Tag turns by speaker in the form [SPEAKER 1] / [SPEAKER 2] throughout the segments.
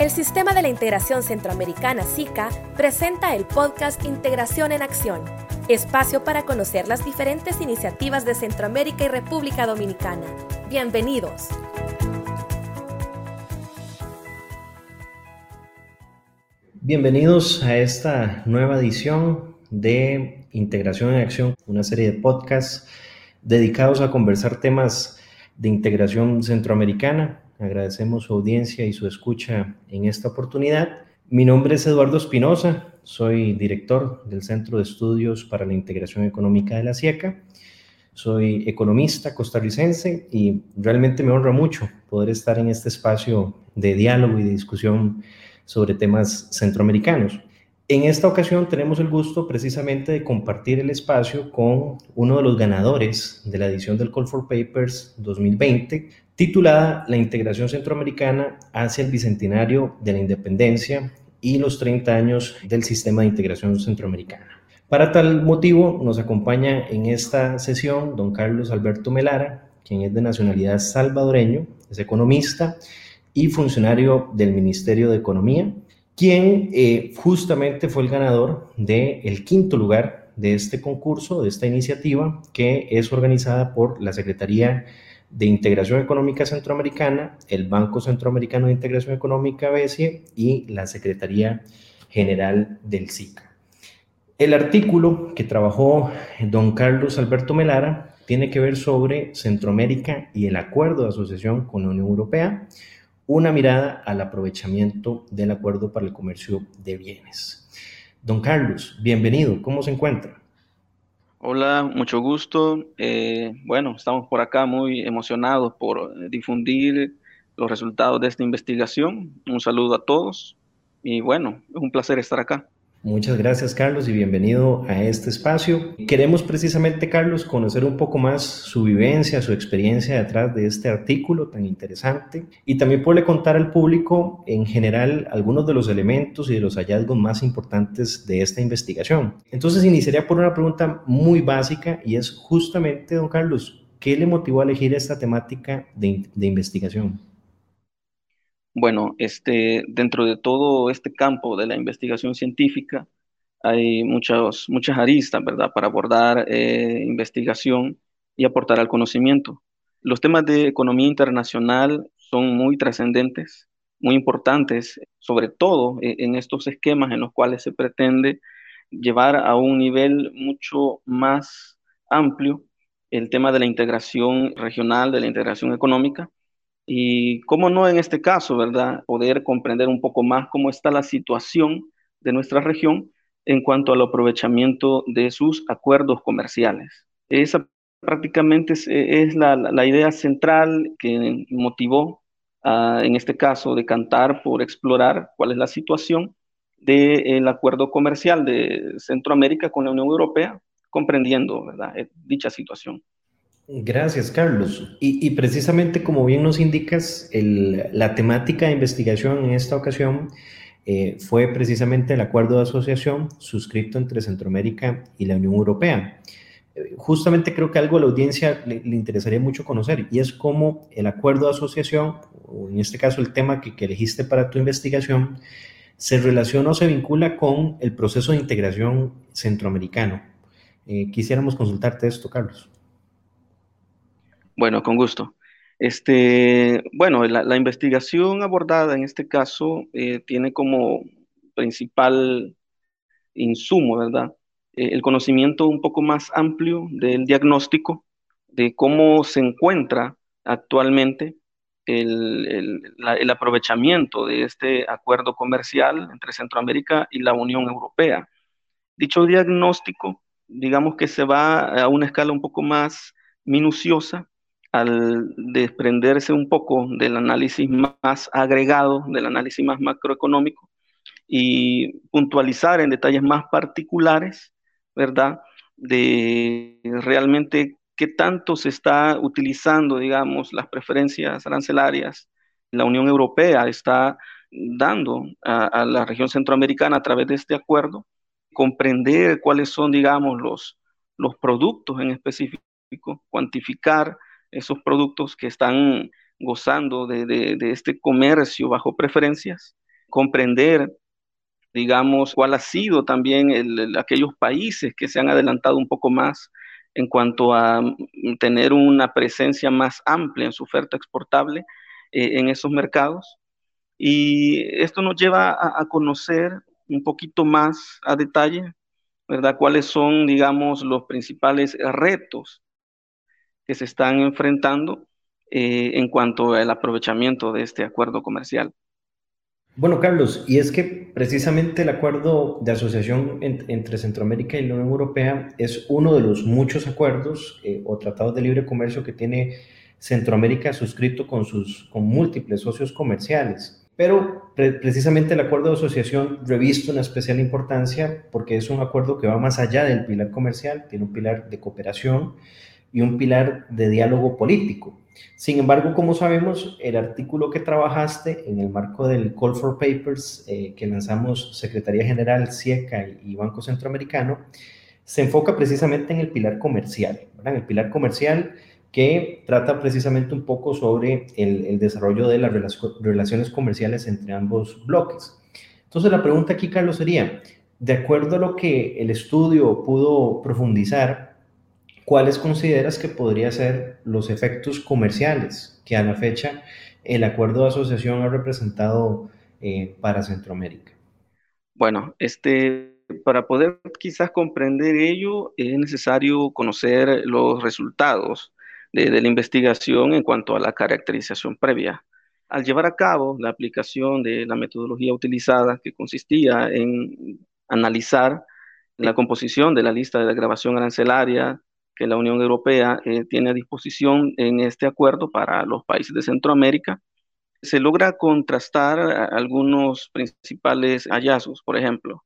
[SPEAKER 1] El Sistema de la Integración Centroamericana SICA presenta el podcast Integración en Acción, espacio para conocer las diferentes iniciativas de Centroamérica y República Dominicana. Bienvenidos.
[SPEAKER 2] Bienvenidos a esta nueva edición de Integración en Acción, una serie de podcasts dedicados a conversar temas de integración centroamericana Agradecemos su audiencia y su escucha en esta oportunidad. Mi nombre es Eduardo Espinosa, soy director del Centro de Estudios para la Integración Económica de la SIECA. Soy economista costarricense y realmente me honra mucho poder estar en este espacio de diálogo y de discusión sobre temas centroamericanos. En esta ocasión tenemos el gusto precisamente de compartir el espacio con uno de los ganadores de la edición del Call for Papers 2020, titulada La integración centroamericana hacia el bicentenario de la independencia y los 30 años del sistema de integración centroamericana. Para tal motivo nos acompaña en esta sesión don Carlos Alberto Melara, quien es de nacionalidad salvadoreño, es economista y funcionario del Ministerio de Economía quien eh, justamente fue el ganador del quinto lugar de este concurso, de esta iniciativa, que es organizada por la Secretaría de Integración Económica Centroamericana, el Banco Centroamericano de Integración Económica BESIE y la Secretaría General del SICA. El artículo que trabajó don Carlos Alberto Melara tiene que ver sobre Centroamérica y el acuerdo de asociación con la Unión Europea, una mirada al aprovechamiento del acuerdo para el comercio de bienes. Don Carlos, bienvenido, ¿cómo se encuentra?
[SPEAKER 3] Hola, mucho gusto. Eh, bueno, estamos por acá muy emocionados por difundir los resultados de esta investigación. Un saludo a todos y bueno, es un placer estar acá.
[SPEAKER 2] Muchas gracias, Carlos, y bienvenido a este espacio. Queremos precisamente, Carlos, conocer un poco más su vivencia, su experiencia detrás de este artículo tan interesante y también poderle contar al público en general algunos de los elementos y de los hallazgos más importantes de esta investigación. Entonces, iniciaría por una pregunta muy básica y es justamente, don Carlos, ¿qué le motivó a elegir esta temática de, de investigación?
[SPEAKER 3] Bueno, este, dentro de todo este campo de la investigación científica hay muchas, muchas aristas, ¿verdad?, para abordar eh, investigación y aportar al conocimiento. Los temas de economía internacional son muy trascendentes, muy importantes, sobre todo eh, en estos esquemas en los cuales se pretende llevar a un nivel mucho más amplio el tema de la integración regional, de la integración económica, y cómo no en este caso, ¿verdad? Poder comprender un poco más cómo está la situación de nuestra región en cuanto al aprovechamiento de sus acuerdos comerciales. Esa prácticamente es, la, idea central que motivó, en este caso, de cantar por explorar cuál es la situación del acuerdo comercial de Centroamérica con la Unión Europea, comprendiendo ¿verdad? dicha situación.
[SPEAKER 2] Gracias, Carlos. Y, precisamente como bien nos indicas, la temática de investigación en esta ocasión eh, fue precisamente el acuerdo de asociación suscrito entre Centroamérica y la Unión Europea. Eh, justamente creo que algo a la audiencia le, interesaría mucho conocer y es cómo el acuerdo de asociación, o en este caso el tema que, elegiste para tu investigación, se relaciona o se vincula con el proceso de integración centroamericano. Eh, quisiéramos consultarte esto, Carlos.
[SPEAKER 3] Bueno, con gusto. Este, bueno, la, investigación abordada en este caso eh, tiene como principal insumo, ¿verdad? Eh, el conocimiento un poco más amplio del diagnóstico de cómo se encuentra actualmente el, el, aprovechamiento de este acuerdo comercial entre Centroamérica y la Unión Europea. Dicho diagnóstico, digamos que se va a una escala un poco más minuciosa al desprenderse un poco del análisis más agregado, del análisis más macroeconómico, y puntualizar en detalles más particulares, ¿verdad? De realmente qué tanto se está utilizando, digamos, las preferencias arancelarias. La Unión Europea está dando a, la región centroamericana a través de este acuerdo, comprender cuáles son, digamos, los, los productos en específico, cuantificar esos productos que están gozando de, este comercio bajo preferencias comprender, digamos, cuál ha sido también aquellos países que se han adelantado un poco más en cuanto a mm, tener una presencia más amplia en su oferta exportable eh, en esos mercados. Y esto nos lleva a, conocer un poquito más a detalle, ¿verdad? Cuáles son, digamos, los principales retos que se están enfrentando eh, en cuanto al aprovechamiento de este acuerdo comercial.
[SPEAKER 2] Bueno, Carlos, y es que precisamente el acuerdo de asociación entre Centroamérica y la Unión Europea es uno de los muchos acuerdos eh, o tratados de libre comercio que tiene Centroamérica suscrito con, sus, con múltiples socios comerciales. Pero precisamente el acuerdo de asociación reviste una especial importancia porque es un acuerdo que va más allá del pilar comercial, tiene un pilar de cooperación y un pilar de diálogo político. Sin embargo, como sabemos, el artículo que trabajaste en el marco del Call for Papers eh, que lanzamos Secretaría General, CIECA y Banco Centroamericano, se enfoca precisamente en el pilar comercial, ¿verdad? el pilar comercial que trata precisamente un poco sobre el, desarrollo de las relaciones comerciales entre ambos bloques. Entonces la pregunta aquí, Carlos, sería, de acuerdo a lo que el estudio pudo profundizar, ¿cuáles consideras que podrían ser los efectos comerciales que a la fecha el acuerdo de asociación ha representado eh, para Centroamérica?
[SPEAKER 3] Bueno, este, para poder quizás comprender ello es necesario conocer los resultados de, de la investigación en cuanto a la caracterización previa. Al llevar a cabo la aplicación de la metodología utilizada, que consistía en analizar la composición de la lista de la grabación arancelaria, que la Unión Europea eh, tiene a disposición en este acuerdo para los países de Centroamérica, se logra contrastar algunos principales hallazgos. Por ejemplo,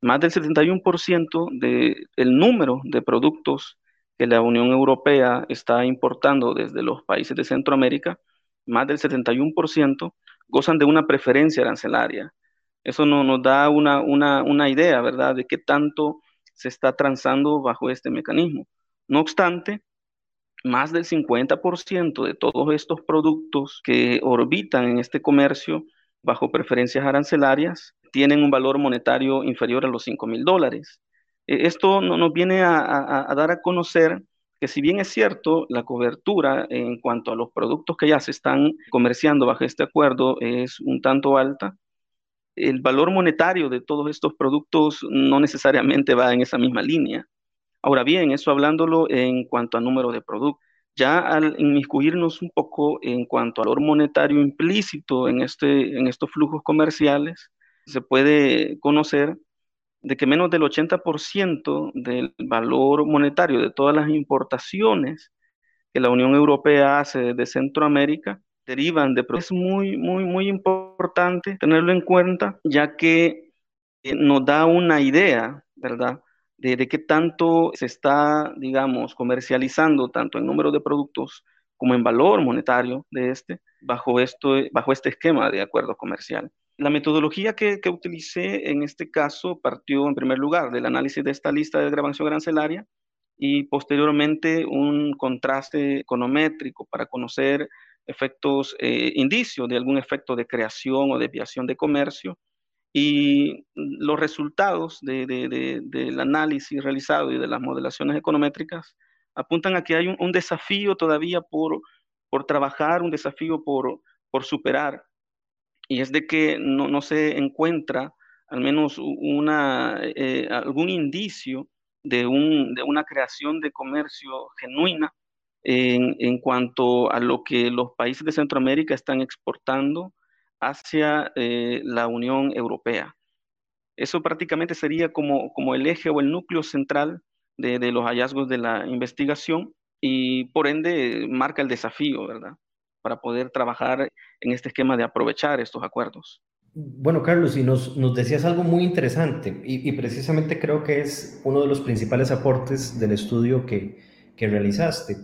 [SPEAKER 3] más del 71% del número de productos que la Unión Europea está importando desde los países de Centroamérica, más del 71% gozan de una preferencia arancelaria. Eso no, nos da una, una, una idea, ¿verdad?, de qué tanto se está transando bajo este mecanismo. No obstante, más del 50% de todos estos productos que orbitan en este comercio bajo preferencias arancelarias tienen un valor monetario inferior a los 5 mil dólares. E, esto nos viene a, dar a conocer que si bien es cierto, la cobertura en cuanto a los productos que ya se están comerciando bajo este acuerdo es un tanto alta, el valor monetario de todos estos productos no necesariamente va en esa misma línea. Ahora bien, eso hablándolo en cuanto a número de productos. Ya al inmiscuirnos un poco en cuanto al valor monetario implícito en, este, en estos flujos comerciales, se puede conocer de que menos del 80% del valor monetario de todas las importaciones que la Unión Europea hace de Centroamérica derivan de es muy muy muy importante tenerlo en cuenta ya que eh, nos da una idea, ¿verdad? De, qué tanto se está, digamos, comercializando tanto en número de productos como en valor monetario de este, bajo, esto, bajo este esquema de acuerdo comercial. La metodología que, que, utilicé en este caso partió en primer lugar del análisis de esta lista de grabación arancelaria y posteriormente un contraste econométrico para conocer efectos, eh, indicios de algún efecto de creación o desviación de comercio y los resultados del análisis realizado y de las modelaciones econométricas apuntan a que hay un, desafío todavía por, por, trabajar, un desafío por, por superar, y es de que no, no se encuentra al menos una, eh, algún indicio de, un, de, una creación de comercio genuina en, en, cuanto a lo que los países de Centroamérica están exportando hacia eh, la Unión Europea. Eso prácticamente sería como, como el eje o el núcleo central de, de, los hallazgos de la investigación y por ende marca el desafío, ¿verdad? Para poder trabajar en este esquema de aprovechar estos acuerdos.
[SPEAKER 2] Bueno, Carlos, y nos, nos decías algo muy interesante y, y, precisamente creo que es uno de los principales aportes del estudio que, que realizaste.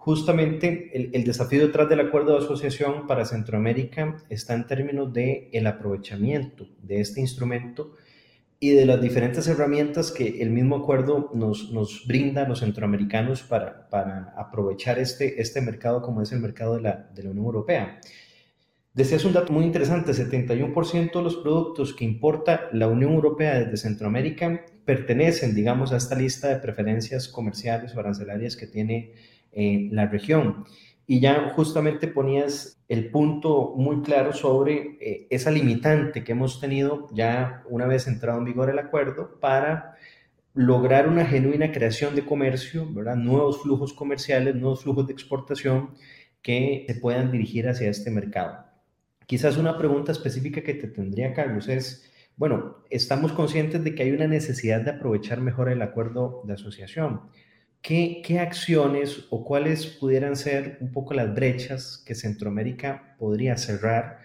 [SPEAKER 2] Justamente el, desafío detrás del acuerdo de asociación para Centroamérica está en términos de el aprovechamiento de este instrumento y de las diferentes herramientas que el mismo acuerdo nos, nos brinda a los centroamericanos para, para aprovechar este, este mercado como es el mercado de la, de la Unión Europea. Decías un dato muy interesante, 71% de los productos que importa la Unión Europea desde Centroamérica pertenecen, digamos, a esta lista de preferencias comerciales o arancelarias que tiene eh, la región. Y ya justamente ponías el punto muy claro sobre eh, esa limitante que hemos tenido ya una vez entrado en vigor el acuerdo para lograr una genuina creación de comercio, nuevos flujos comerciales, nuevos flujos de exportación que se puedan dirigir hacia este mercado. Quizás una pregunta específica que te tendría, Carlos, es, bueno, estamos conscientes de que hay una necesidad de aprovechar mejor el acuerdo de asociación. ¿Qué, ¿Qué, acciones o cuáles pudieran ser un poco las brechas que Centroamérica podría cerrar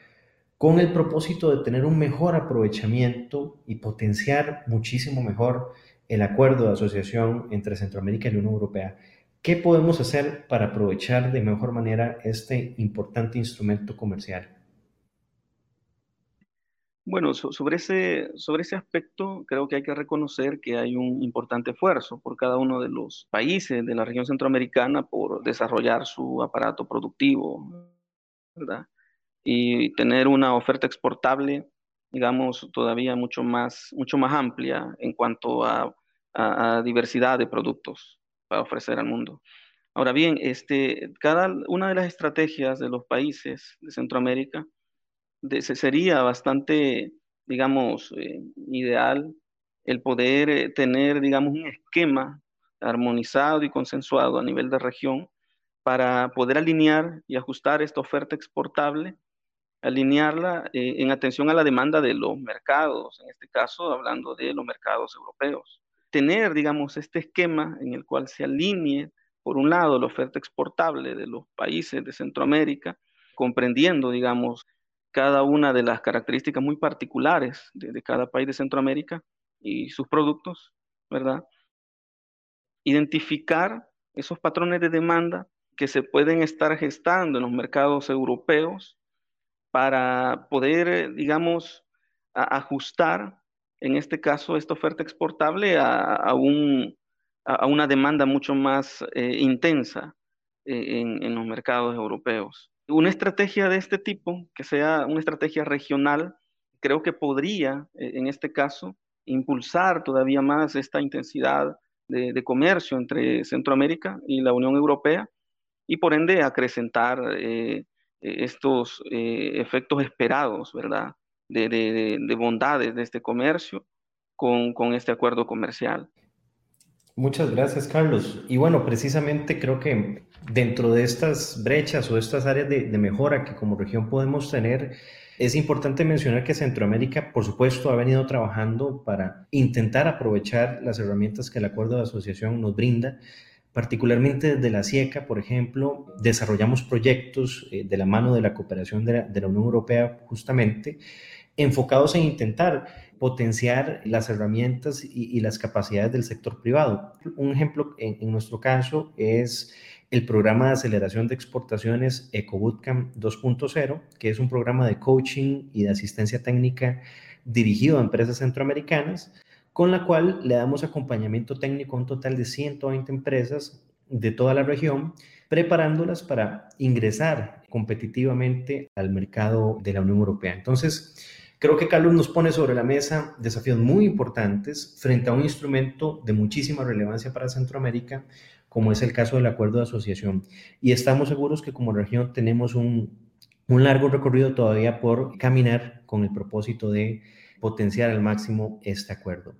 [SPEAKER 2] con el propósito de tener un mejor aprovechamiento y potenciar muchísimo mejor el acuerdo de asociación entre Centroamérica y la Unión Europea? ¿Qué podemos hacer para aprovechar de mejor manera este importante instrumento comercial?
[SPEAKER 3] Bueno, sobre ese, sobre ese aspecto creo que hay que reconocer que hay un importante esfuerzo por cada uno de los países de la región centroamericana por desarrollar su aparato productivo, ¿verdad? Y tener una oferta exportable, digamos, todavía mucho más, mucho más amplia en cuanto a, a, diversidad de productos para ofrecer al mundo. Ahora bien, este, cada una de las estrategias de los países de Centroamérica sería bastante, digamos, eh, ideal el poder eh, tener, digamos, un esquema armonizado y consensuado a nivel de región para poder alinear y ajustar esta oferta exportable, alinearla eh, en atención a la demanda de los mercados, en este caso hablando de los mercados europeos. Tener, digamos, este esquema en el cual se alinee, por un lado, la oferta exportable de los países de Centroamérica, comprendiendo, digamos, cada una de las características muy particulares de, cada país de Centroamérica y sus productos, ¿verdad? Identificar esos patrones de demanda que se pueden estar gestando en los mercados europeos para poder, digamos, ajustar, en este caso, esta oferta exportable a, una demanda mucho más eh, intensa eh, en los mercados europeos. Una estrategia de este tipo, que sea una estrategia regional, creo que podría, eh, en este caso, impulsar todavía más esta intensidad de, comercio entre Centroamérica y la Unión Europea y por ende acrecentar eh, estos eh, efectos esperados, ¿verdad? De, bondades de este comercio con, con este acuerdo comercial.
[SPEAKER 2] Muchas gracias, Carlos. Y bueno, precisamente creo que dentro de estas brechas o estas áreas de, mejora que como región podemos tener, es importante mencionar que Centroamérica, por supuesto, ha venido trabajando para intentar aprovechar las herramientas que el acuerdo de asociación nos brinda. Particularmente desde la SIECA, por ejemplo, desarrollamos proyectos eh, de la mano de la cooperación de la Unión Europea justamente enfocados en intentar potenciar las herramientas y, las capacidades del sector privado. Un ejemplo en, nuestro caso es el programa de aceleración de exportaciones EcoBootcamp 2.0, que es un programa de coaching y de asistencia técnica dirigido a empresas centroamericanas, con la cual le damos acompañamiento técnico a un total de 120 empresas de toda la región, preparándolas para ingresar competitivamente al mercado de la Unión Europea. Entonces, Creo que Carlos nos pone sobre la mesa desafíos muy importantes frente a un instrumento de muchísima relevancia para Centroamérica, como es el caso del acuerdo de asociación. Y estamos seguros que como región tenemos un, largo recorrido todavía por caminar con el propósito de potenciar al máximo este acuerdo.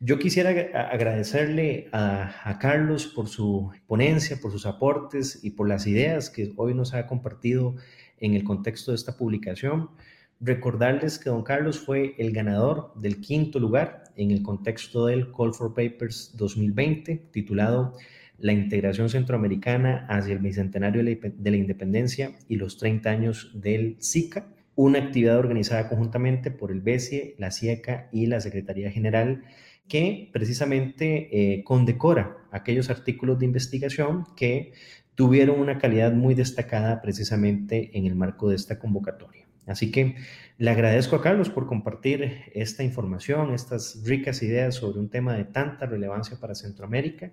[SPEAKER 2] Yo quisiera agradecerle a, a, Carlos por su ponencia, por sus aportes y por las ideas que hoy nos ha compartido en el contexto de esta publicación. Recordarles que don Carlos fue el ganador del quinto lugar en el contexto del Call for Papers 2020, titulado La integración centroamericana hacia el bicentenario de la independencia y los 30 años del SICA, una actividad organizada conjuntamente por el BESIE, la CIECA y la Secretaría General que precisamente eh, condecora aquellos artículos de investigación que tuvieron una calidad muy destacada precisamente en el marco de esta convocatoria. Así que le agradezco a Carlos por compartir esta información, estas ricas ideas sobre un tema de tanta relevancia para Centroamérica.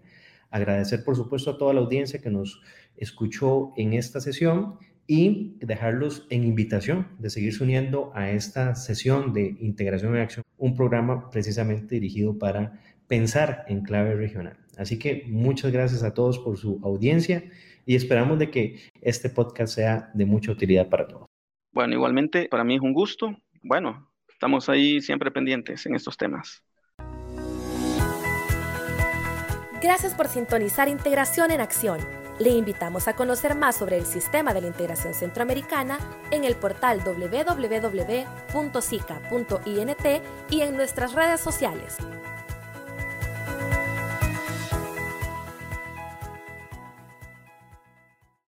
[SPEAKER 2] Agradecer, por supuesto, a toda la audiencia que nos escuchó en esta sesión y dejarlos en invitación de seguirse uniendo a esta sesión de integración en acción, un programa precisamente dirigido para pensar en clave regional. Así que muchas gracias a todos por su audiencia y esperamos de que este podcast sea de mucha utilidad para todos.
[SPEAKER 3] Bueno, igualmente para mí es un gusto. Bueno, estamos ahí siempre pendientes en estos temas.
[SPEAKER 1] Gracias por sintonizar Integración en Acción. Le invitamos a conocer más sobre el sistema de la integración centroamericana en el portal www.sica.int y en nuestras redes sociales.